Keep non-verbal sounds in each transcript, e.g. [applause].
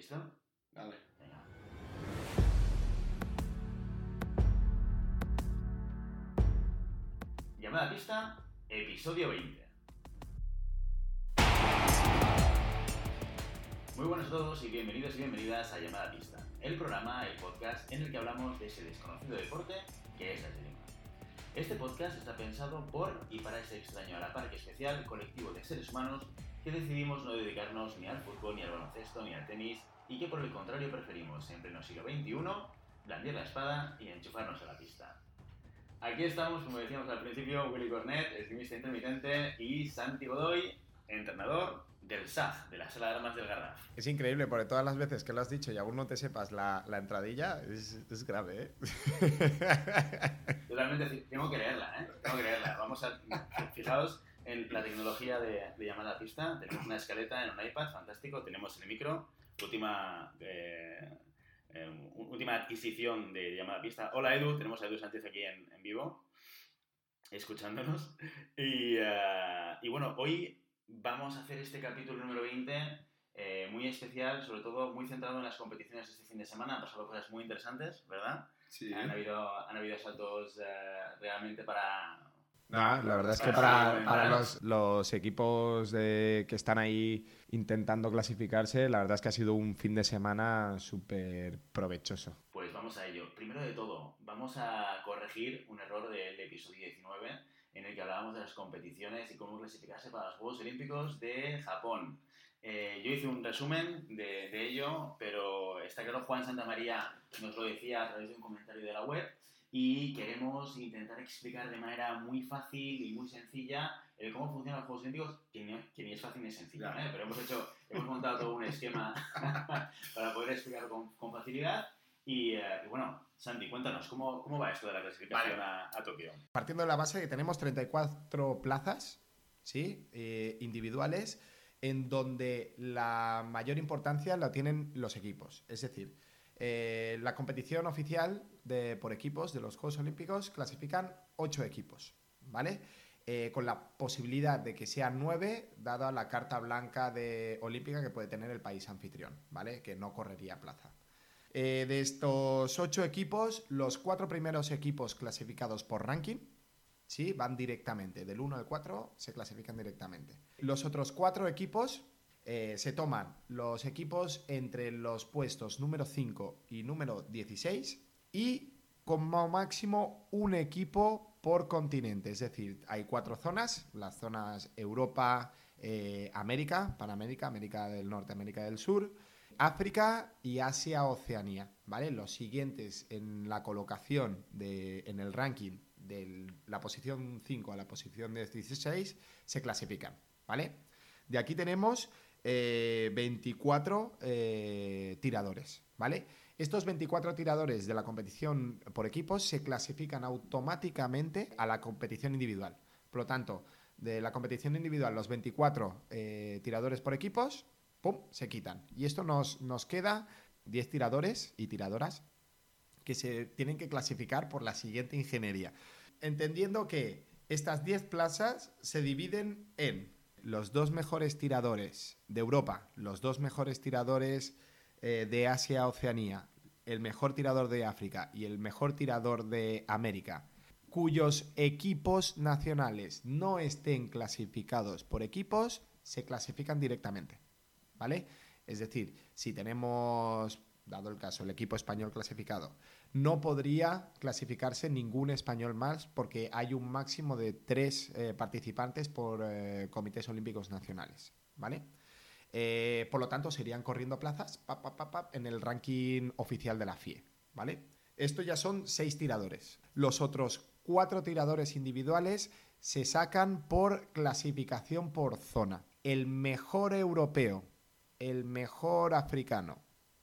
¿Listo? Vale. Venga. Llamada pista, episodio 20. Muy buenos a todos y bienvenidos y bienvenidas a Llamada Pista, el programa, el podcast en el que hablamos de ese desconocido deporte que es el esgrima. Este podcast está pensado por y para ese extraño a la par que especial colectivo de seres humanos que decidimos no dedicarnos ni al fútbol, ni al baloncesto, ni al tenis y que por el contrario preferimos en pleno siglo XXI blandir la espada y enchufarnos a la pista. Aquí estamos, como decíamos al principio, Willy Cornet, esgrimista intermitente, y Santi Godoy, entrenador del SAG, de la Sala de Armas del Garraf. Es increíble, porque todas las veces que lo has dicho y aún no te sepas la, la entradilla, es, es grave, ¿eh? Totalmente, tengo que leerla, ¿eh? Tengo que leerla. Vamos a... Fijaos en la tecnología de, de llamada a pista. Tenemos una escaleta en un iPad, fantástico. Tenemos el micro, última... eh, eh, última adquisición de llamada a pista. Hola Edu, tenemos a Edu Sánchez aquí en, en vivo, escuchándonos. Y, eh, y bueno, hoy vamos a hacer este capítulo número 20 eh, muy especial, sobre todo muy centrado en las competiciones de este fin de semana. Han pasado cosas muy interesantes, ¿verdad? Sí. Han, habido, han habido saltos eh, realmente para... Nah, la verdad es que Para- para, los, los equipos de- que están ahí intentando clasificarse, la verdad es que ha sido un fin de semana súper provechoso. Pues vamos a ello. Primero de todo, vamos a corregir un error del episodio 19 en el que hablábamos de las competiciones y cómo clasificarse para los Juegos Olímpicos de Japón. Eh, yo hice un resumen de, de ello, pero está claro, Juan Santamaría nos lo decía a través de un comentario de la web y queremos intentar explicar de manera muy fácil y muy sencilla el cómo funcionan los Juegos Olímpicos, que ni, que ni es fácil ni sencillo, Ya. ¿eh? pero hemos hecho, hemos montado todo un esquema [laughs] para poder explicarlo con, con facilidad. Y, eh, y bueno, Santi, cuéntanos, ¿cómo, ¿cómo va esto de la clasificación Vale. a, a Tokio? Partiendo de la base que tenemos 34 plazas ¿sí? Eh, individuales en donde la mayor importancia la tienen los equipos. Es decir, eh, la competición oficial de, por equipos de los Juegos Olímpicos clasifican 8 equipos, ¿vale? Eh, con la posibilidad de que sean 9, dada la carta blanca de, olímpica que puede tener el país anfitrión, ¿vale? Que no correría plaza. Eh, de estos ocho equipos, los cuatro primeros equipos clasificados por ranking, ¿sí? Van directamente, del 1 al 4 se clasifican directamente. Los otros cuatro equipos eh, se toman los equipos entre los puestos número 5 y número 16 y como máximo un equipo por continente, es decir, hay cuatro zonas, las zonas Europa, eh, América, Panamérica, América del Norte, América del Sur, África y Asia Oceanía, ¿vale? Los siguientes en la colocación de, en el ranking de la posición 5 a la posición 16 se clasifican, ¿vale? De aquí tenemos eh, 24 eh, tiradores, ¿vale? Estos 24 tiradores de la competición por equipos se clasifican automáticamente a la competición individual. Por lo tanto, de la competición individual, los 24 eh, tiradores por equipos, ¡pum!, se quitan. Y esto nos, nos queda 10 tiradores y tiradoras que se tienen que clasificar por la siguiente ingeniería. Entendiendo que estas 10 plazas se dividen en los dos mejores tiradores de Europa, los dos mejores tiradores eh, de Asia Oceanía, el mejor tirador de África y el mejor tirador de América, cuyos equipos nacionales no estén clasificados por equipos, se clasifican directamente. ¿Vale? Es decir, si tenemos, dado el caso, el equipo español clasificado, no podría clasificarse ningún español más porque hay un máximo de tres eh, participantes por eh, comités olímpicos nacionales. ¿Vale? Eh, por lo tanto, serían corriendo plazas en el ranking oficial de la FIE. ¿Vale? Esto ya son seis tiradores. Los otros cuatro tiradores individuales se sacan por clasificación por zona. El mejor europeo, el mejor africano,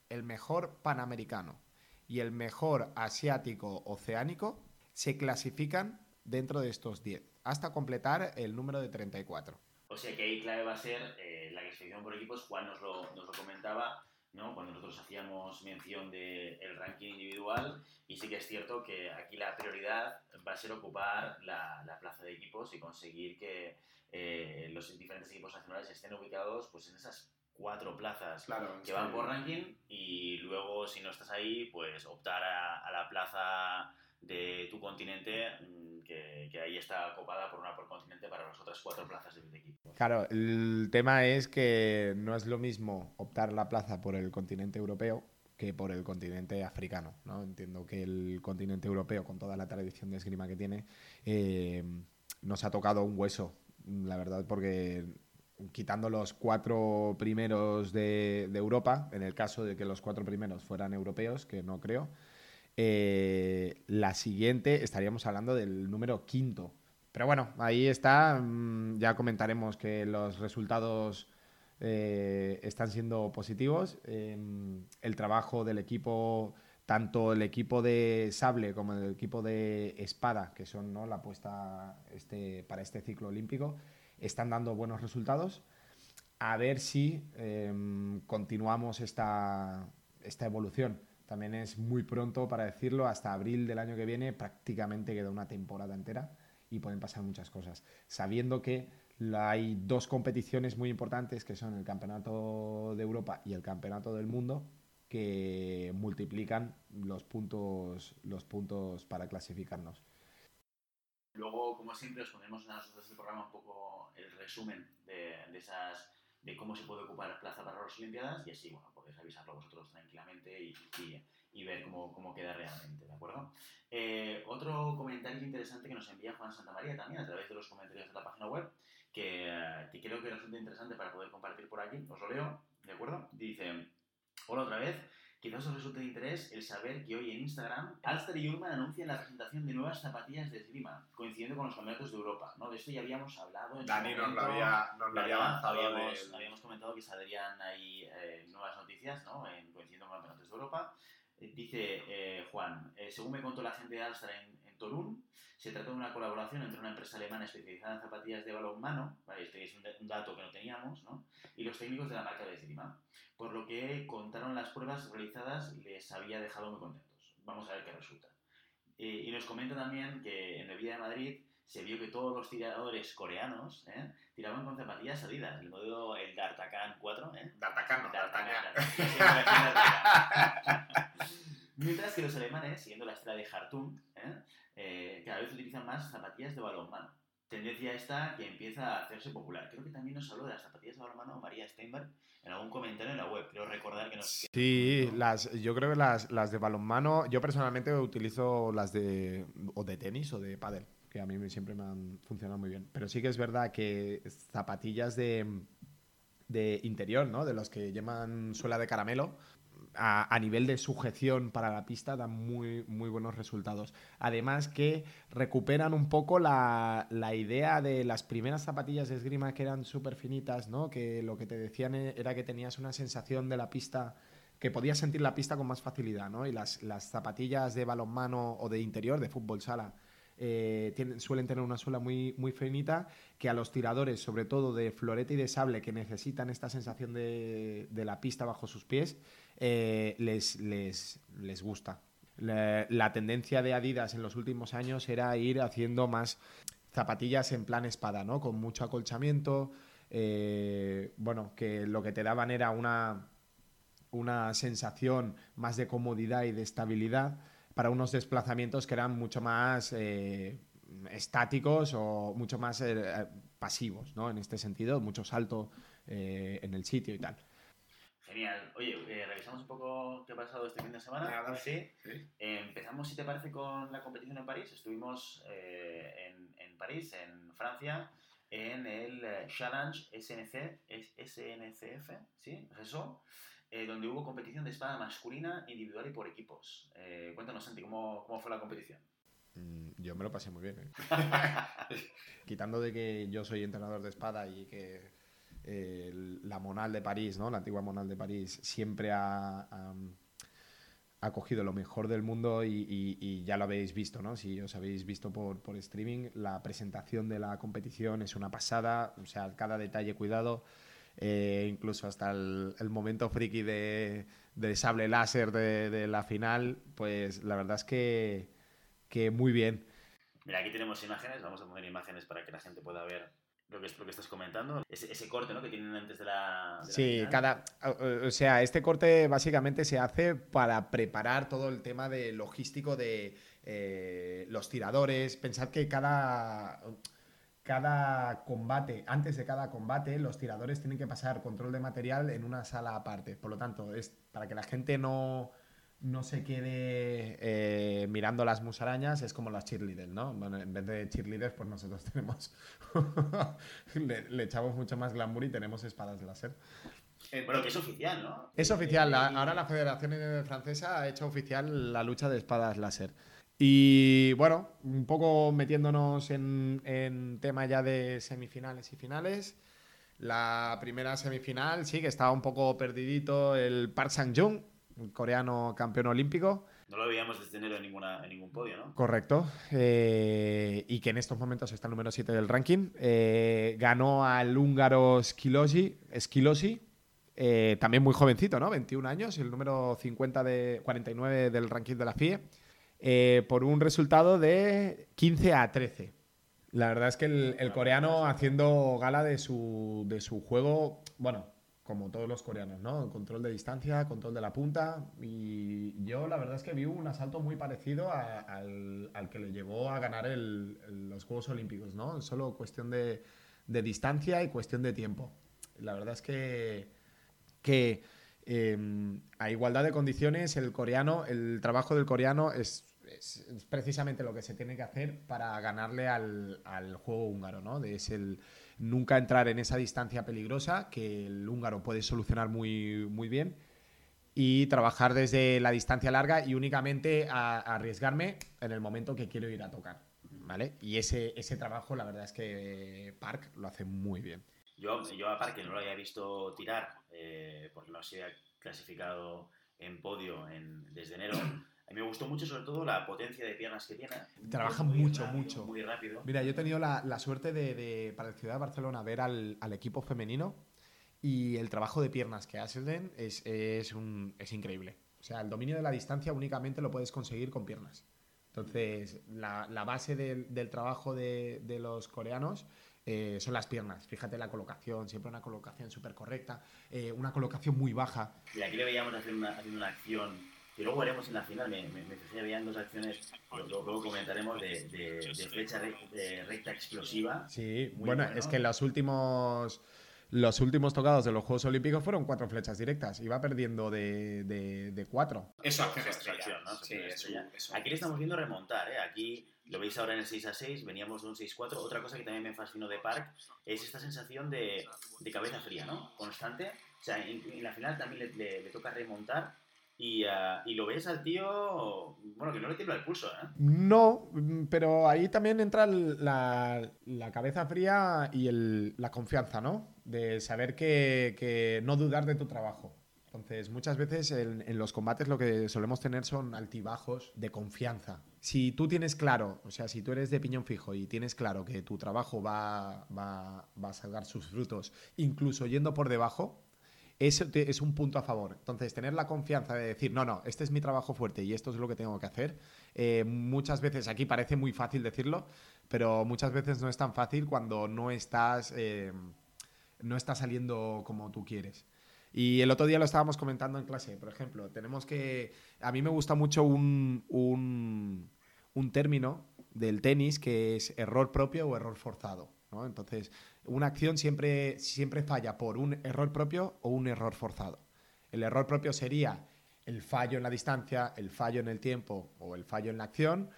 el mejor panamericano y el mejor asiático oceánico se clasifican dentro de estos 10, hasta completar el número de 34. O sea que ahí clave va a ser eh, la clasificación por equipos. Juan nos lo, nos lo comentaba ¿no? cuando nosotros hacíamos mención del ranking individual. Y sí que es cierto que aquí la prioridad va a ser ocupar la, la plaza de equipos y conseguir que eh, los diferentes equipos nacionales estén ubicados pues, en esas cuatro plazas Claro, que van por ranking y luego si no estás ahí, pues optar a, a la plaza de tu continente mm, que, ahí está copada por una por continente para las otras cuatro plazas de 20 equipos. Claro, el tema es que no es lo mismo optar la plaza por el continente europeo que por el continente africano. ¿no? Entiendo que el continente europeo, con toda la tradición de esgrima que tiene, eh, nos ha tocado un hueso, la verdad, porque quitando los cuatro primeros de Europa, en el caso de que los cuatro primeros fueran europeos, que no creo, eh, la siguiente estaríamos hablando del número quinto. Pero bueno, ahí está. mm, Ya comentaremos que los resultados eh, están siendo positivos. Eh, el trabajo del equipo, tanto el equipo de sable como el equipo de espada, que son ¿no? la apuesta este, para este ciclo olímpico, están dando buenos resultados. A ver si eh, continuamos esta, esta evolución. También es muy pronto para decirlo, hasta abril del año que viene prácticamente queda una temporada entera y pueden pasar muchas cosas. Sabiendo que hay dos competiciones muy importantes que son el Campeonato de Europa y el Campeonato del Mundo que multiplican los puntos, los puntos para clasificarnos. Luego, como siempre, os pondremos en las notas del programa un poco el resumen de esas de cómo se puede ocupar plaza para las Olimpiadas y así, bueno, podéis avisarlo vosotros tranquilamente y, y- ver cómo, cómo queda realmente, ¿de acuerdo? Eh, otro comentario interesante que nos envía Juan Santamaría también a través de los comentarios de la página web, que, que creo que resulta interesante para poder compartir por aquí, os lo leo, ¿de acuerdo? Dice, hola otra vez, Quizás os resulte de interés el saber que hoy en Instagram Alster y Urman anuncian la presentación de nuevas zapatillas de esgrima, coincidiendo con los campeonatos de Europa. ¿no? De esto ya habíamos hablado en Dani nos lo había, nos lo había avanzado habíamos, del- habíamos comentado que saldrían ahí eh, nuevas noticias, ¿no? En, coincidiendo con campeonatos de Europa. Eh, dice eh, Juan, eh, según me contó la gente de Alstra en, en Torun, se trata de una colaboración entre una empresa alemana especializada en zapatillas de balonmano, ¿vale? este es un, un dato que no teníamos, ¿no? y los técnicos de la marca de esgrima, por lo que contaron las pruebas realizadas y les había dejado muy contentos. Vamos a ver qué resulta. Eh, y nos comenta también que en el Vía de Madrid se vio que todos los tiradores coreanos ¿eh? tiraban con zapatillas salidas, el modelo el D'Artagnan 4, ¿eh? D'Artagnan, no. D'Artagnan. [laughs] Mientras que los alemanes, siguiendo la estela de Hartung, ¿eh? Eh, cada vez utilizan más zapatillas de balonmano. Tendencia esta que empieza a hacerse popular. Creo que también nos habló de las zapatillas de balonmano María Steinberg en algún comentario en la web. Creo recordar que nos... Sí, las, yo creo que las, las de balonmano, yo personalmente utilizo las de o de tenis o de pádel, que a mí siempre me han funcionado muy bien. Pero sí que es verdad que zapatillas de, de interior, ¿no? De los que llaman suela de caramelo, a, nivel de sujeción para la pista dan muy, muy buenos resultados. Además que recuperan un poco la, la idea de las primeras zapatillas de esgrima que eran súper finitas, ¿no? Que lo que te decían e- era que tenías una sensación de la pista que podías sentir la pista con más facilidad, ¿no? Y las, las zapatillas de balonmano o de interior, de fútbol sala, eh, tienen- suelen tener una suela muy, muy finita que a los tiradores, sobre todo de florete y de sable, que necesitan esta sensación de la pista bajo sus pies, eh, les, les, les gusta. La, tendencia de Adidas en los últimos años era ir haciendo más zapatillas en plan espada, ¿no? Con mucho acolchamiento, eh, bueno, que lo que te daban era una, una sensación más de comodidad y de estabilidad para unos desplazamientos que eran mucho más eh, estáticos o mucho más pasivos, ¿no? En este sentido, mucho salto en el sitio y tal. Genial. Oye, eh, revisamos un poco qué ha pasado este fin de semana. Nada, sí. sí. Eh, empezamos, si te parece, con la competición en París. Estuvimos eh, en, en París, en Francia, en el eh, Challenge SNC, es- SNCF, ¿sí? Eso, eh, donde hubo competición de espada masculina, individual y por equipos. Eh, cuéntanos, Santi, ¿cómo, cómo fue la competición? Mm, Yo me lo pasé muy bien. ¿eh? [laughs] Quitando de que yo soy entrenador de espada y que la Monal de París, ¿no? la antigua Monal de París, siempre ha, ha- cogido lo mejor del mundo y, ya lo habéis visto, ¿no? Si os habéis visto por, por streaming, la presentación de la competición es una pasada, o sea, cada detalle cuidado, eh, incluso hasta el, el momento friki de, de sable láser de, de la final, pues la verdad es que, que muy bien. Mira, aquí tenemos imágenes, vamos a poner imágenes para que la gente pueda ver lo que, lo que estás comentando, ese, ese corte ¿no? que tienen antes de la... de Sí, cada. O sea, este corte básicamente se hace para preparar todo el tema de logístico de eh, los tiradores. Pensad que cada. Cada combate, antes de cada combate, los tiradores tienen que pasar control de material en una sala aparte. Por lo tanto, es para que la gente no, no se quede eh, mirando las musarañas, es como las cheerleaders, ¿no? Bueno, en vez de cheerleaders, pues nosotros [laughs] tenemos. le, le echamos mucho más glamour y tenemos espadas láser. Eh, bueno, que es oficial, ¿no? Es oficial, la- Eh, ahora la Federación Francesa ha hecho oficial la lucha de espadas láser. Y bueno, un poco metiéndonos en, en tema ya de semifinales y finales. La primera semifinal, sí, que estaba un poco perdidito el Park Sang-jung, el coreano campeón olímpico. No lo veíamos desde enero en, ninguna, en ningún podio, ¿no? Correcto. eh, y que en estos momentos está el número 7 del ranking. Eh, ganó al húngaro Skilosi, Skilosi eh, también muy jovencito, ¿no? 21 años, el número 50 de 49 del ranking de la FIE, por un resultado de 15 a 13. La verdad es que el, el coreano haciendo gala de su, de su juego, bueno, como todos los coreanos, ¿no? Control de distancia, control de la punta. Y yo la verdad es que vi un asalto muy parecido a- al, al que le llevó a ganar el- el- los Juegos Olímpicos, ¿no? Solo cuestión de, de distancia y cuestión de tiempo. La verdad es que, que eh, a igualdad de condiciones, el coreano, el trabajo del coreano es, es- es precisamente lo que se tiene que hacer para ganarle al, al juego húngaro, ¿no? Es el nunca entrar en esa distancia peligrosa que el húngaro puede solucionar muy, muy bien y trabajar desde la distancia larga y únicamente a- a arriesgarme en el momento que quiero ir a tocar, ¿vale? Y ese, ese trabajo, la verdad es que Park lo hace muy bien. Yo, yo aparte no lo había visto tirar, eh, porque no se ha clasificado en podio desde enero. A mí me gustó mucho, sobre todo, la potencia de piernas que tiene. Trabaja Muy mucho, rápido, mucho. Muy rápido. Mira, yo he tenido la, la suerte de, de, para el Ciudad de Barcelona, ver al, al equipo femenino y el trabajo de piernas que hacen es, es, un- es increíble. O sea, el dominio de la distancia únicamente lo puedes conseguir con piernas. Entonces, la, la base del, del trabajo de, de los coreanos eh, son las piernas. Fíjate la colocación, siempre una colocación súper correcta, eh, una colocación muy baja. Y aquí le veíamos hacer una, haciendo una acción que luego veremos en la final. Me, me, me fijé, veían dos acciones, luego comentaremos, de, de, de flecha re- de recta explosiva. Sí, bueno, bueno. es que los últimos, los últimos tocados de los Juegos Olímpicos fueron cuatro flechas directas. Iba perdiendo de, de, de cuatro. Eso estrella. acción, ¿no? Sí, acción es estrella. un- es un- Aquí le estamos viendo remontar, ¿eh? Aquí lo veis ahora en el 6 a 6, veníamos de un 6-4. Otra cosa que también me fascinó de Park es esta sensación de, de cabeza fría, ¿no? Constante. O sea, en, en la final también le, le- le toca remontar y, ah, y lo ves al tío, bueno, que no le tiembla el pulso, ¿eh? No, mm, pero ahí también entra la, cabeza fría y el- la confianza, ¿no? De saber que, no dudar de tu trabajo. Entonces, muchas veces en, los combates lo que solemos tener son altibajos de confianza. Si tú tienes claro, o sea, si tú eres de piñón fijo y tienes claro que tu trabajo va, va, va a sacar sus frutos, incluso yendo por debajo, eso es un punto a favor. Entonces, tener la confianza de decir, no, no, este es mi trabajo fuerte y esto es lo que tengo que hacer. eh, muchas veces, aquí parece muy fácil decirlo, pero muchas veces no es tan fácil cuando no estás, eh, no está saliendo como tú quieres. Y el otro día lo estábamos comentando en clase, por ejemplo, tenemos que... A mí me gusta mucho un, un, un término del tenis que es error propio o error forzado. ¿no? Entonces, una acción siempre, siempre falla por un error propio o un error forzado. El error propio sería el fallo en la distancia, el fallo en el tiempo o el fallo en la acción.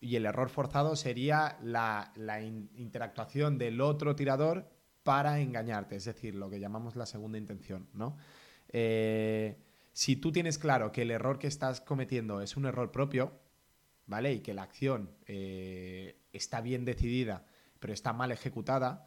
Y el error forzado sería la, la in- interactuación del otro tirador para engañarte, es decir, lo que llamamos la segunda intención, ¿no? Eh, si tú tienes claro que el error que estás cometiendo es un error propio, ¿vale? Y que la acción eh, está bien decidida, pero está mal ejecutada,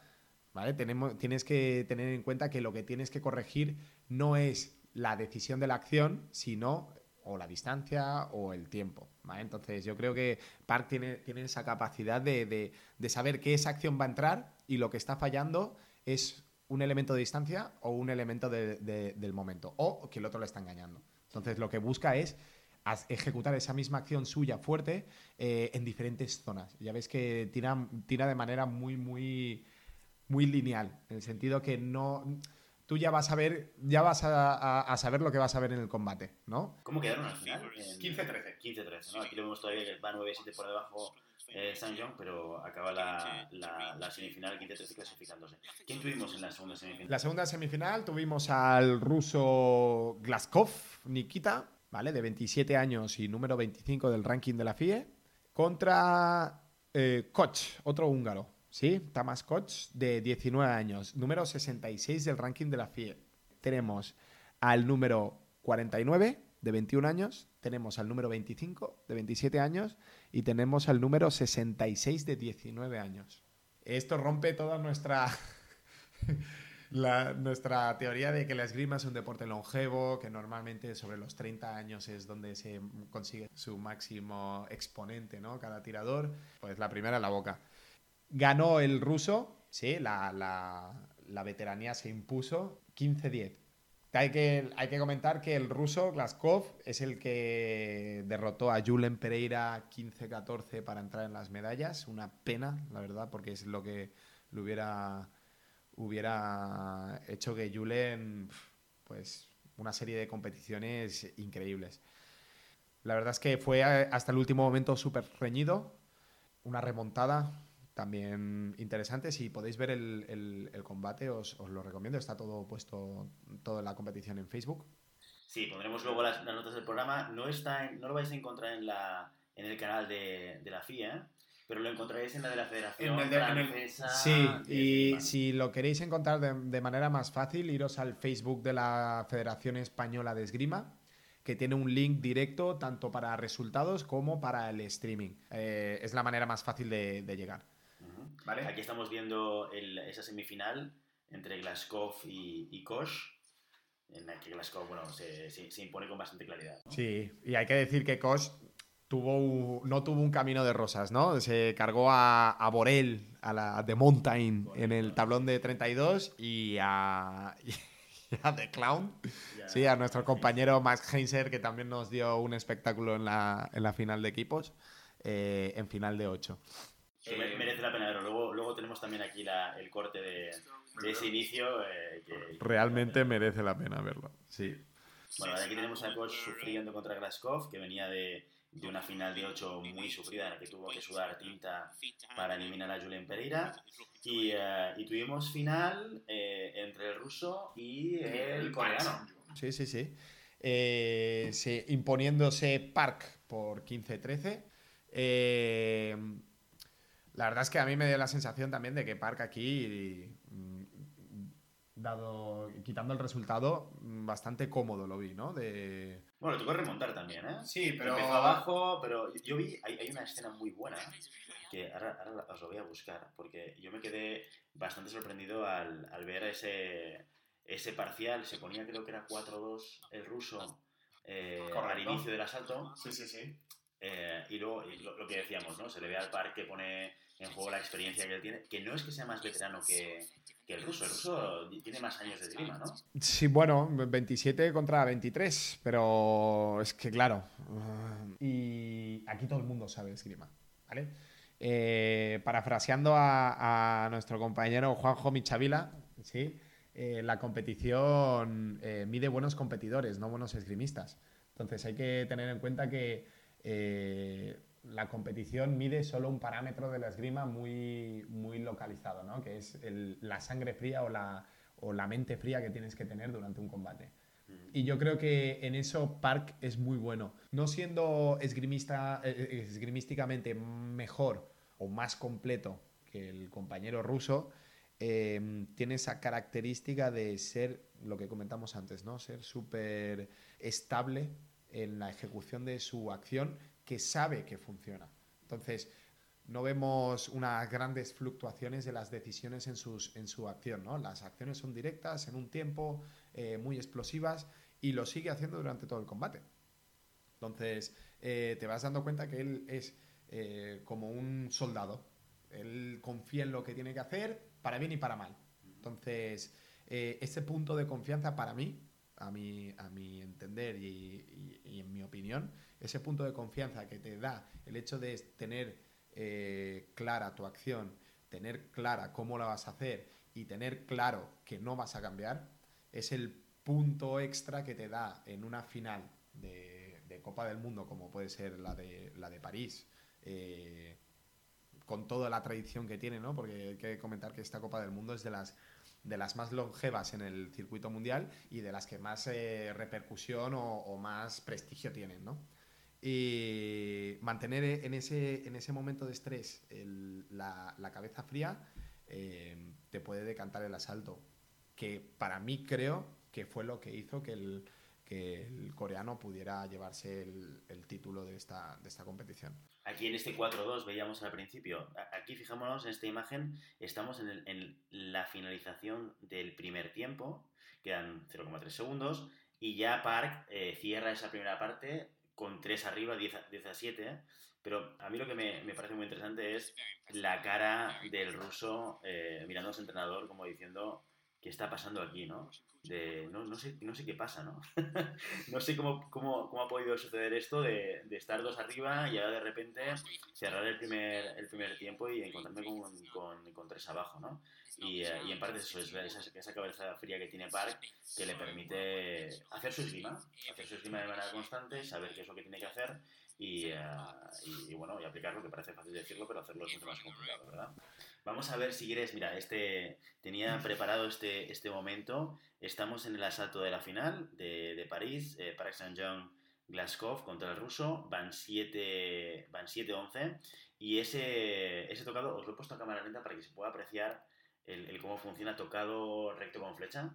¿vale? Tenemos, tienes que tener en cuenta que lo que tienes que corregir no es la decisión de la acción, sino o la distancia o el tiempo. Entonces yo creo que Park tiene, tiene esa capacidad de, de- de saber que esa acción va a entrar y lo que está fallando es un elemento de distancia o un elemento de- de- del momento, o que el otro le está engañando. Entonces lo que busca es ejecutar esa misma acción suya fuerte eh, en diferentes zonas. Ya ves que tira, tira de manera muy, muy, muy lineal, en el sentido que no tú ya vas a ver, ya vas a, saber lo que vas a ver en el combate, ¿no? ¿Cómo quedaron al final? 15-13. 15-13, ¿no? Aquí lo vemos todavía que va 9-7 por debajo eh, San John, pero acaba la, la, semifinal 15-13 clasificándose. ¿Quién tuvimos en la segunda semifinal? La segunda semifinal tuvimos al ruso Glaskov, Nikita, ¿vale? De 27 años y número 25 del ranking de la FIE, contra eh, Koch, otro húngaro, ¿sí? Tamas Koch, de 19 años, número 66 del ranking de la FIE. Tenemos al número 49, de 21 años, tenemos al número 25, de 27 años, y tenemos al número 66, de 19 años. Esto rompe toda nuestra... [laughs] nuestra teoría de que la esgrima es un deporte longevo, que normalmente sobre los 30 años es donde se consigue su máximo exponente, ¿no? Cada tirador, pues la primera en la boca. Ganó el ruso, sí, la, la, veteranía se impuso 15-10. Hay que, hay que comentar que el ruso, Glaskov, es el que derrotó a Julen Pereira 15-14 para entrar en las medallas. Una pena, la verdad, porque es lo que le hubiera, hubiera hecho que Julen, pues, una serie de competiciones increíbles. La verdad es que fue hasta el último momento súper reñido. Una remontada, también interesante. Si podéis ver el, combate, os, lo recomiendo. Está todo puesto, toda la competición en Facebook. Sí, pondremos luego las, notas del programa. No, está no lo vais a encontrar en, la, en el canal de, la FIA, pero lo encontraréis en la de la Federación Sí, y si lo queréis encontrar de, de manera más fácil, iros al Facebook de la Federación Española de Esgrima que tiene un link directo tanto para resultados como para el streaming. Eh, es la manera más fácil de llegar. Aquí estamos viendo esa semifinal entre Glaskov y, y Kosh, en la que Glaskov bueno, se, se, impone con bastante claridad. Sí, y hay que decir que Kosh tuvo no tuvo un camino de rosas, ¿no? Se cargó a, a Borel, a la de Mountain, en el tablón de 32 y a, [laughs] a The Clown, sí, a nuestro compañero Max Heinzer, que también nos dio un espectáculo en la, en la final de equipos, eh, en final de 8 merece la pena verlo. Luego, luego tenemos también aquí la, el corte de, ese inicio. Eh, que, Realmente merece la pena verlo, sí. Bueno, aquí tenemos a Koch sufriendo contra Graskov, que venía de, de, una final de 8 muy sufrida en la que tuvo que sudar tinta para eliminar a Julián Pereira. Y, eh, y tuvimos final eh, entre el ruso y el coreano. Sí, sí, sí. sí imponiéndose Park por 15-13. Eh, la verdad es que a mí me dio la sensación también de que Park aquí, mm, dado quitando el resultado, mm, bastante cómodo lo vi, ¿no? De... Bueno, tuvo que remontar también, ¿eh? Sí, pero... Empezó abajo, pero yo vi, hay, una escena muy buena que ahora, os lo voy a buscar, porque yo me quedé bastante sorprendido al, ver ese, ese parcial. Se ponía, creo que era 4-2 el ruso eh, al inicio del asalto. Sí, sí, sí. Eh, y luego lo, que decíamos, ¿no? Se le ve al par que pone en juego la experiencia que él tiene, que no es que sea más veterano que, el ruso, el ruso tiene más años de esgrima, ¿no? Sí, bueno, 27 contra 23, pero es que claro, y aquí todo el mundo sabe esgrima, ¿vale? Eh, parafraseando a, nuestro compañero Juanjo Michavila, ¿sí? Eh, la competición mide buenos competidores, no buenos esgrimistas. Entonces hay que tener en cuenta que eh, la competición mide solo un parámetro de la esgrima muy, muy localizado, ¿no? que es la sangre fría o la, o la mente fría que tienes que tener durante un combate. Mm. Y yo creo que en eso Park es muy bueno. No siendo esgrimista, eh, eh, esgrimísticamente mejor o más completo que el compañero ruso, tiene esa característica de ser, lo que comentamos antes, ¿no? Ser súper estable en la ejecución de su acción que sabe que funciona. Entonces, no vemos unas grandes fluctuaciones de las decisiones en, sus, en su acción. ¿no? Las acciones son directas, en un tiempo, eh, muy explosivas, y lo sigue haciendo durante todo el combate. Entonces, eh, te vas dando cuenta que él es eh, como un soldado. Él confía en lo que tiene que hacer, para bien y para mal. Entonces, ese punto de confianza para mí a mi, a mi entender y, en mi opinión, ese punto de confianza que te da el hecho de tener eh, clara tu acción, tener clara cómo la vas a hacer y tener claro que no vas a cambiar es el punto extra que te da en una final de, Copa del Mundo, como puede ser la de, la de París, eh, con toda la tradición que tiene, ¿no? Porque hay que comentar que esta Copa del Mundo es de las de las más longevas en el circuito mundial y de las que más eh, repercusión o, más prestigio tienen, ¿no? Y mantener en ese, en ese momento de estrés la, cabeza fría eh, te puede decantar el asalto, que para mí creo que fue lo que hizo que el, que el coreano pudiera llevarse el, título de esta, de esta competición. Aquí en este 4-2 veíamos al principio, aquí fijémonos en esta imagen, estamos en, en la finalización del primer tiempo, quedan 0,3 segundos, y ya Park eh, cierra esa primera parte con 3 arriba, 10 a, 7, pero a mí lo que me, me, parece muy interesante es la cara del ruso eh, mirando a su entrenador como diciendo, ¿qué está pasando aquí, no? De, no, no, sé, no sé qué pasa, ¿no? [laughs] no sé cómo, cómo, cómo, ha podido suceder esto de, de, estar dos arriba y ahora de repente cerrar el primer, el primer tiempo y encontrarme con, con, con tres abajo, ¿no? Y, eh, y, en parte eso es esa, esa, cabeza fría que tiene Park que le permite hacer su esgrima, hacer su esgrima de manera constante, saber qué es lo que tiene que hacer y, eh, y, y, bueno, y aplicarlo, que parece fácil decirlo, pero hacerlo es mucho más complicado, ¿verdad? Vamos a ver si quieres, mira, este tenía [laughs] preparado este, este momento. Estamos en el asalto de la final de, de París, eh, Park Saint-Jean Glasgow contra el ruso, van 7-11 van y ese, ese tocado, os lo he puesto a cámara lenta para que se pueda apreciar el, el cómo funciona tocado recto con flecha.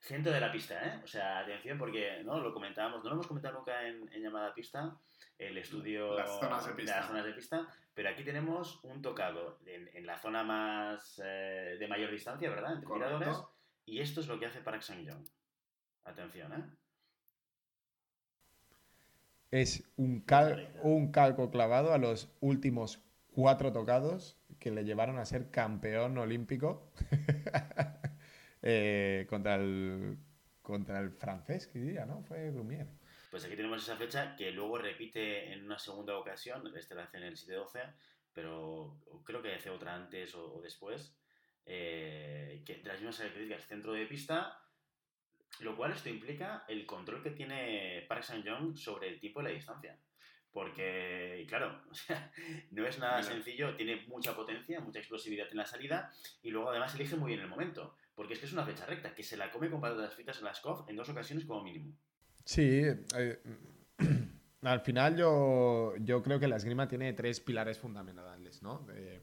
Centro de la pista, ¿eh? O sea, atención porque no lo comentábamos, no lo hemos comentado nunca en, en llamada pista, el estudio las zonas de pista. las zonas de pista, pero aquí tenemos un tocado en, en la zona más eh, de mayor distancia, ¿verdad? Entre tiradores, y esto es lo que hace Park Sang-jong. Atención, ¿eh? Es un, cal un calco clavado a los últimos cuatro tocados que le llevaron a ser campeón olímpico [laughs] eh, contra, el, contra el francés, que diría, ¿no? Fue Lumière. Pues aquí tenemos esa fecha que luego repite en una segunda ocasión, este la hace en el 7-12, pero creo que hace otra antes o, o después, eh, que de las mismas características, centro de pista, lo cual esto implica el control que tiene Park Sang-jong sobre el tiempo y la distancia. Porque, claro, [laughs] o sea, no es nada sencillo, tiene mucha potencia, mucha explosividad en la salida y luego además elige muy bien el momento. Porque es que es una fecha recta, que se la come con patatas fritas en la SCOF en dos ocasiones como mínimo. Sí, eh, [clears throat] al final yo, yo, creo que la esgrima tiene tres pilares fundamentales, ¿no? Eh,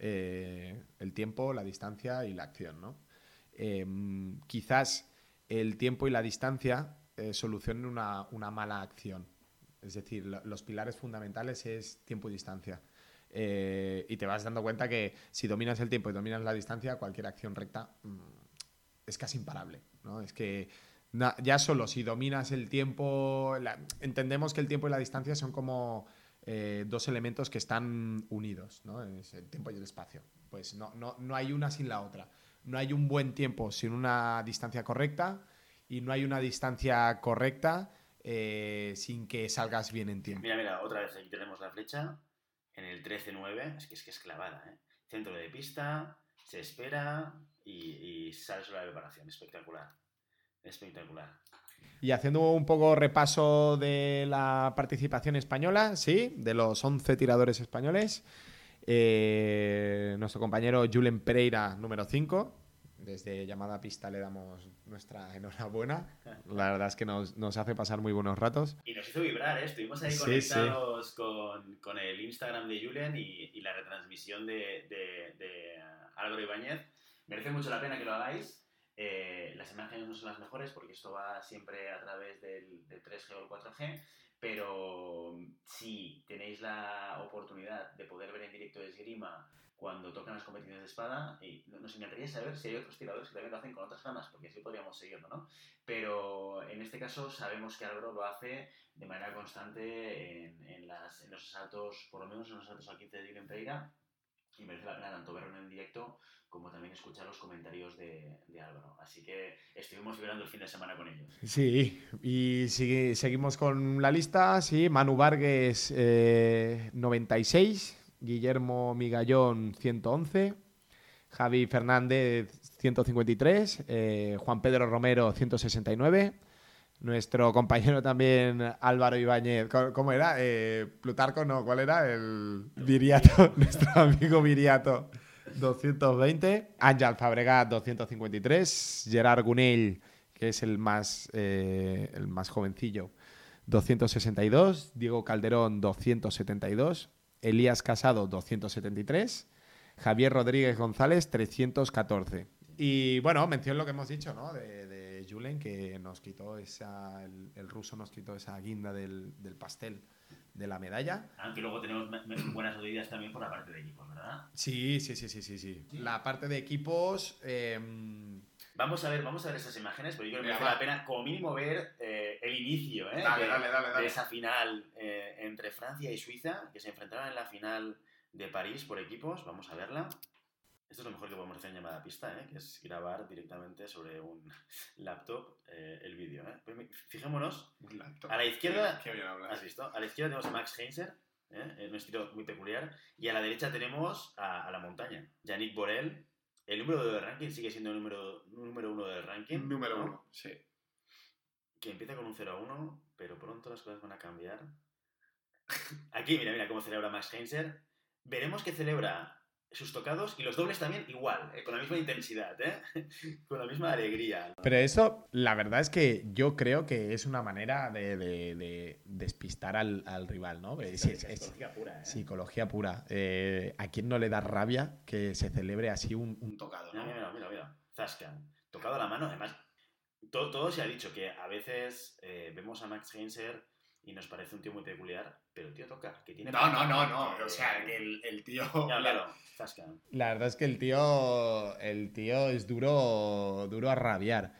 eh, el tiempo, la distancia y la acción, ¿no? Quizás el tiempo y la distancia solucionen una, una, mala acción. Es decir, los pilares fundamentales es tiempo y distancia. Eh, y te vas dando cuenta que si dominas el tiempo y dominas la distancia, cualquier acción recta mm, es casi imparable. ¿no? Es que ya solo si dominas el tiempo, entendemos que el tiempo y la distancia son como eh, dos elementos que están unidos, ¿no? El tiempo y el espacio. Pues no, no, no hay una sin la otra. No hay un buen tiempo sin una distancia correcta y no hay una distancia correcta eh, sin que salgas bien en tiempo. Mira, mira, otra vez aquí tenemos la flecha en el 13-9, es que es que es clavada, ¿eh? Centro de pista, se espera y, y sale sobre la preparación, espectacular. Espectacular. Y haciendo un poco repaso de la participación española, sí, de los 11 tiradores españoles, eh, nuestro compañero Julen Pereira, número 5. Desde llamada pista le damos nuestra [laughs] enhorabuena. [laughs] La verdad es que nos, nos hace pasar muy buenos ratos. Y nos hizo vibrar, ¿eh? estuvimos ahí conectados sí, sí. Con, con, el Instagram de Julen y, y la retransmisión de, de, de Álvaro Ibáñez. Merece mucho la pena que lo hagáis. Eh, las imágenes no son las mejores porque esto va siempre a través del, del 3G o el 4G, pero si tenéis la oportunidad de poder ver en directo de esgrima cuando tocan las competiciones de espada, y nos encantaría saber si hay otros tiradores que también lo hacen con otras ramas, porque así podríamos seguirlo, ¿no? Pero en este caso sabemos que Álvaro lo hace de manera constante en, en, las, en los asaltos, por lo menos en los asaltos al 15 de Dylan Pereira, y merece la pena tanto verlo en directo como también escuchar los comentarios de, de, Álvaro. Así que estuvimos vibrando el fin de semana con ellos. Sí, y sigue, seguimos con la lista. Sí, Manu Vargas, eh, 96, Guillermo Migallón, 111, Javi Fernández 153, eh, Juan Pedro Romero 169, nuestro compañero también Álvaro Ibáñez, ¿cómo era? Eh, Plutarco, no, ¿cuál era? El Viriato, nuestro amigo Viriato 220, Ángel Fabregat 253, Gerard Gunell, que es el más, eh, el más jovencillo, 262, Diego Calderón 272, Elías Casado 273, Javier Rodríguez González 314. Y bueno, mención lo que hemos dicho, ¿no? De, Julen, que nos quitó esa, el, ruso nos quitó esa guinda del, pastel de la medalla. Aunque luego tenemos buenas noticias también por la parte de equipos, ¿verdad? Sí, sí, sí, sí, sí. sí. La parte de equipos... Em, vamos a ver, vamos a ver esas imágenes, porque yo creo que merece la pena como mínimo ver eh, el inicio ¿eh? de, de, esa final eh, entre Francia y Suiza, que se enfrentaron en la final de París por equipos. Vamos a verla. Esto es lo mejor que podemos hacer en llamada pista, ¿eh? que es grabar directamente sobre un [laughs] laptop el vídeo. Pues fijémonos. A la izquierda. ¿Has visto? A la izquierda tenemos a Max Heinzer, en un estilo muy peculiar. Y a la derecha tenemos a, la montaña. Yannick Borel. El número del ranking sigue siendo el número, número uno del ranking. Número uno, sí. Que empieza con un 0 a 1, pero pronto las cosas van a cambiar. [laughs] Aquí, mira, mira cómo celebra Max Heinzer. Veremos que celebra sus tocados y los dobles también igual, eh, con la misma intensidad, ¿eh? [laughs] con la misma alegría. Pero eso, la verdad es que yo creo que es una manera de, despistar al, rival, ¿no? Es, psicología pura. ¿eh? Psicología pura. ¿A quién no le da rabia que se celebre así un, tocado? Mira, mira, mira, mira. Tocado a la mano, además, todo, todo se ha dicho que a veces vemos a Max Heinzer y nos parece un tío muy peculiar, pero el tío toca, que tiene... No, no, no, no, o sea, que el, tío... claro, La verdad es que el tío, el tío es duro, duro a rabiar.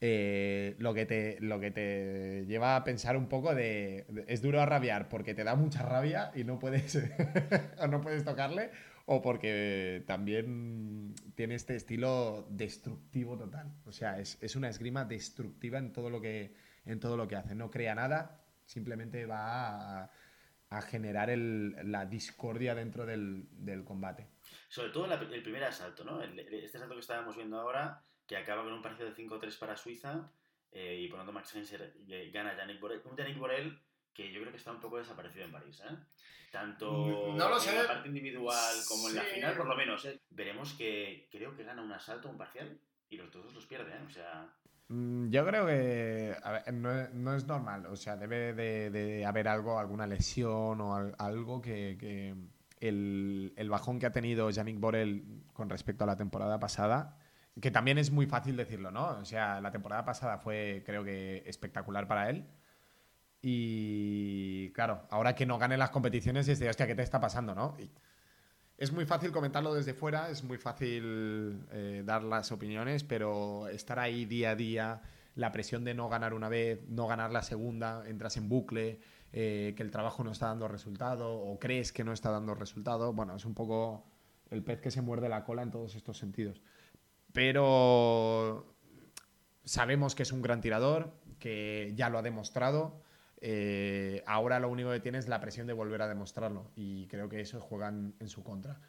Eh, lo, que te, lo que te lleva a pensar un poco de, es duro a rabiar porque te da mucha rabia y no puedes [laughs] o no puedes tocarle o porque también tiene este estilo destructivo total. O sea es, es, una esgrima destructiva en todo lo que en todo lo que hace. No crea nada simplemente va a, generar la discordia dentro del, combate. Sobre todo el primer asalto, ¿no? este asalto que estábamos viendo ahora, que acaba con un partido de 5-3 para Suiza, eh, y por lo tanto Max Henser gana a Yannick Borel. Un Yannick Borel que yo creo que está un poco desaparecido en París, ¿eh? Tanto en la parte individual como en la final, por lo menos. ¿eh? Veremos que creo que gana un asalto, un parcial, y los dos los pierde, ¿eh? O sea, Mm, yo creo que no, es normal, o sea, debe de, haber algo, alguna lesión o algo que, el, bajón que ha tenido Yannick Borel con respecto a la temporada pasada, que también es muy fácil decirlo, ¿no? O sea, la temporada pasada fue, creo que, espectacular para él. Y claro, ahora que no gane las competiciones, es de, hostia, ¿qué te está pasando, no? Es muy fácil comentarlo desde fuera, es muy fácil eh, dar las opiniones, pero estar ahí día a día, la presión de no ganar una vez, no ganar la segunda, entras en bucle, eh, que el trabajo no está dando resultado o crees que no está dando resultado, bueno, es un poco el pez que se muerde la cola en todos estos sentidos. Pero sabemos que es un gran tirador, que ya lo ha demostrado eh, ahora lo único que tiene es la presión de volver a demostrarlo y creo que eso juega en, su contra.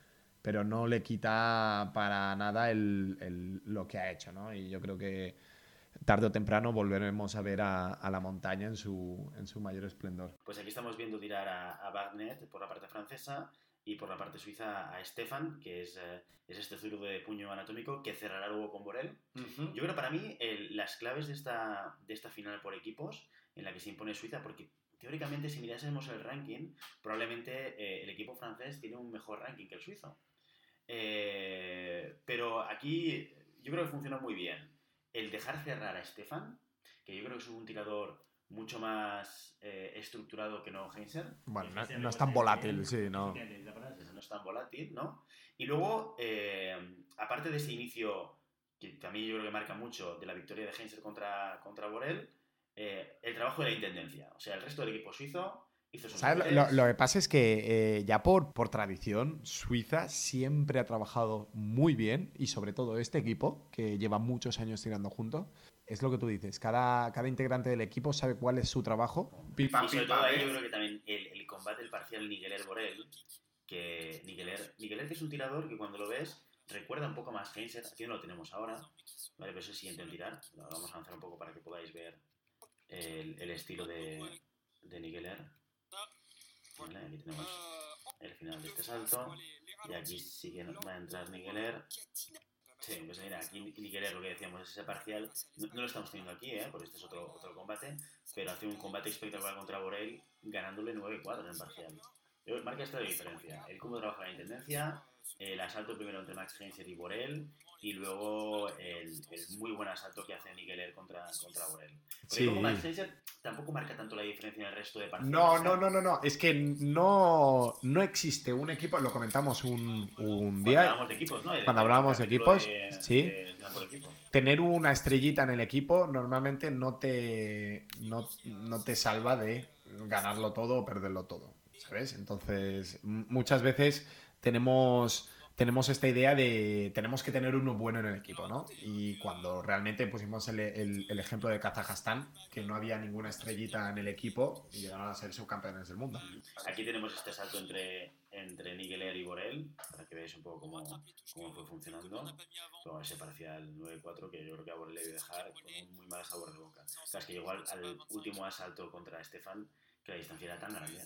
Pero no le quita para nada lo que ha hecho, ¿no? Y yo creo que tarde o temprano volveremos a ver a, la montaña en su, en su mayor esplendor. Pues aquí estamos viendo tirar a, a por la parte francesa y por la parte suiza a Stefan, que es, eh, es este zurdo de puño anatómico que cerrará luego con Borel. Yo creo para mí las claves de esta, de esta final por equipos en la que se impone Suiza, porque teóricamente si mirásemos el ranking, probablemente eh, el equipo francés tiene un mejor ranking que el suizo. Eh, pero aquí yo creo que funcionó muy bien. El dejar cerrar a Stefan, que yo creo que es un tirador mucho más eh, estructurado que no Heinzer. Bueno, no, es tan volátil, sí, ¿no? No es tan volátil, ¿no? Y luego, aparte de ese inicio, que también yo creo que marca mucho, de la victoria de Heinzer contra, contra Borel, eh, el trabajo de la intendencia. O sea, el resto del equipo suizo hizo sus ¿Sabes? Lo, lo, que pasa es que eh, ya por, por tradición, Suiza siempre ha trabajado muy bien y sobre todo este equipo, que lleva muchos años tirando juntos, es lo que tú dices. Cada, cada integrante del equipo sabe cuál es su trabajo. y sobre todo ahí yo creo que también el, combate, el parcial Nigueler-Borel, que Nigueler que es un tirador que cuando lo ves recuerda un poco más Heinzer, aquí no lo tenemos ahora, ¿vale? pero es el siguiente en tirar. Lo vamos a avanzar un poco para que podáis ver el, el estilo de, de Nigeler. ¿Vale? Aquí tenemos el final de este salto. Y aquí sí que va a entrar Nigeler. Sí, pues mira, aquí Nigeler, lo que decíamos, es ese parcial. No, no, lo estamos teniendo aquí, ¿eh? porque este es otro, otro combate. Pero hace un combate espectacular contra Borel, ganándole 9-4 en el parcial. Marca esta diferencia. El cómo trabaja la intendencia, el asalto primero entre Max Heinzer y Borel, y luego el, el, muy buen asalto que hace Migueler contra, contra Borel. Sí. Tampoco marca tanto la diferencia en el resto de partidos. No, no, no, no, no. Es que no, no existe un equipo, lo comentamos un, un día. Cuando hablábamos de equipos, ¿no? Cuando hablábamos de equipos, de, sí. De, de equipo. Tener una estrellita en el equipo normalmente no te, no, no te salva de ganarlo todo o perderlo todo. ¿Sabes? Entonces, muchas veces tenemos tenemos esta idea de tenemos que tener uno bueno en el equipo, ¿no? Y cuando realmente pusimos el, el, el, ejemplo de Kazajstán, que no había ninguna estrellita en el equipo y llegaron a ser subcampeones del mundo. Aquí tenemos este salto entre, entre Nigeler y Borel, para que veáis un poco cómo, cómo fue funcionando. Con ese parcial 9-4 que yo creo que a Borel le debe dejar con un muy mal sabor de boca. O sea, es que llegó al, al último asalto contra Estefan, que la distancia era tan grande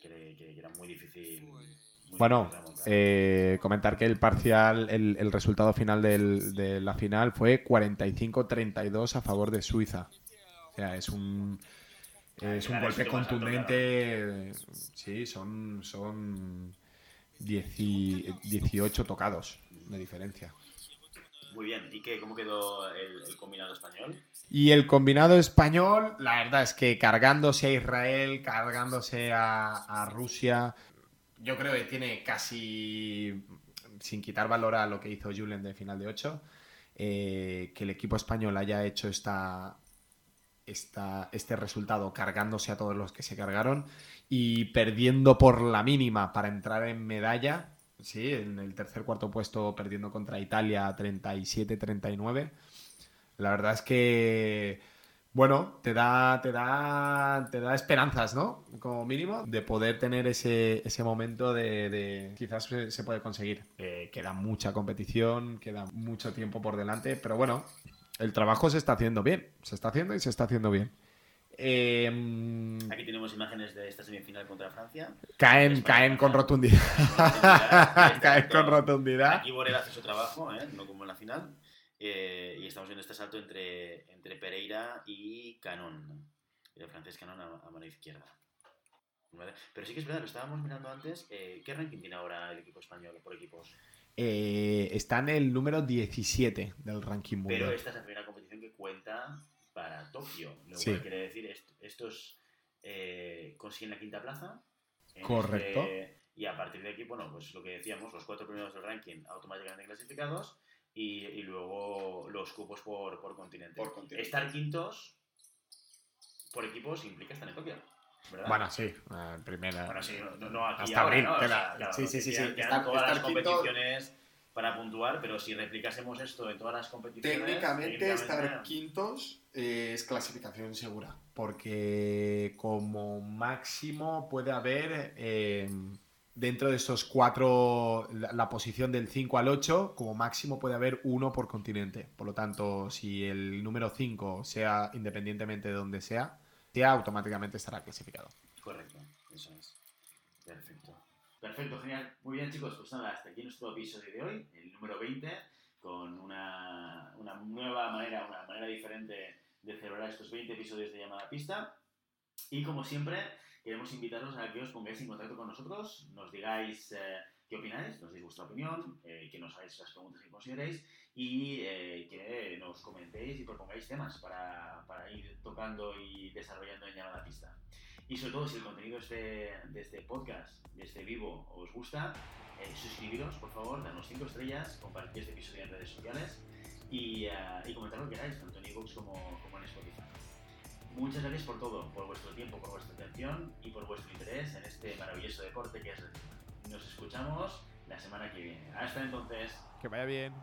que, que, que era muy difícil bueno, eh, comentar que el parcial, el, el resultado final del, de la final fue 45-32 a favor de Suiza. O sea, es un, es un golpe contundente. Sí, son, son 18 tocados de diferencia. Muy bien, ¿y qué, cómo quedó el, el, combinado español? Y el combinado español, la verdad es que cargándose a Israel, cargándose a, a Rusia, yo creo que tiene casi, sin quitar valor a lo que hizo Julen de final de 8, eh, que el equipo español haya hecho esta, esta, este resultado cargándose a todos los que se cargaron y perdiendo por la mínima para entrar en medalla, sí, en el tercer cuarto puesto perdiendo contra Italia 37-39. La verdad es que bueno, te da, te da, te da esperanzas, ¿no? Como mínimo, de poder tener ese, ese momento de, de quizás se, se, puede conseguir. Eh, queda mucha competición, queda mucho tiempo por delante, pero bueno, el trabajo se está haciendo bien, se está haciendo y se está haciendo bien. Eh, Aquí tenemos imágenes de esta semifinal contra Francia. Caen, España, caen con rotundidad. [laughs] caen con rotundidad. Aquí Borel hace su trabajo, ¿eh? no como en la final. Eh, y estamos viendo este salto entre, entre Pereira y Canon. El francés Canon a, a mano izquierda. ¿Vale? Pero sí que es verdad, lo estábamos mirando antes. Eh, ¿Qué ranking tiene ahora el equipo español por equipos? Eh, está en el número 17 del ranking mundial. Pero esta es la primera competición que cuenta para Tokio. Lo Sí. cual quiere decir, est- estos eh, consiguen la quinta plaza. en Correcto. este- y a partir de aquí, bueno, pues lo que decíamos, los cuatro primeros del ranking automáticamente clasificados y, y luego los cupos por, por continente. Por continente. Estar quintos por equipos implica estar en Tokio. ¿verdad? Bueno, sí, eh, primera. Bueno, sí, no, no- no aquí Hasta ahora, abril, ¿no? O queda- sea, claro, sí, sí, sí, quedan- sí, quedan estar- todas las quinto- competiciones para puntuar, pero si replicásemos esto en todas las competiciones... Técnicamente estar quintos eh, es clasificación segura, porque como máximo puede haber eh, dentro de esos cuatro, la, posición del 5 al 8, como máximo puede haber uno por continente. Por lo tanto, si el número 5 sea independientemente de donde sea, sea automáticamente estará clasificado. Correcto, eso es. Perfecto. Perfecto, genial. Muy bien, chicos, pues nada, hasta aquí nuestro episodio de hoy, el número 20, con una, una nueva manera, una manera diferente de celebrar estos 20 episodios de Llamada Pista. Y como siempre, queremos invitaros a que os pongáis en contacto con nosotros, nos digáis eh, qué opináis, nos deis vuestra opinión, eh, que nos hagáis las preguntas que consideréis y eh, que nos comentéis y propongáis temas para, para ir tocando y desarrollando en Llamada Pista. Y sobre todo, si el contenido este, de este podcast, de este vivo, os gusta, eh, suscribiros, por favor, danos 5 estrellas, compartid este episodio en redes sociales y, eh, y comentad lo que queráis, tanto en iVoox como, como en Spotify. Muchas gracias por todo, por vuestro tiempo, por vuestra atención y por vuestro interés en este maravilloso deporte que es el Nos escuchamos la semana que viene. Hasta entonces. Que vaya bien.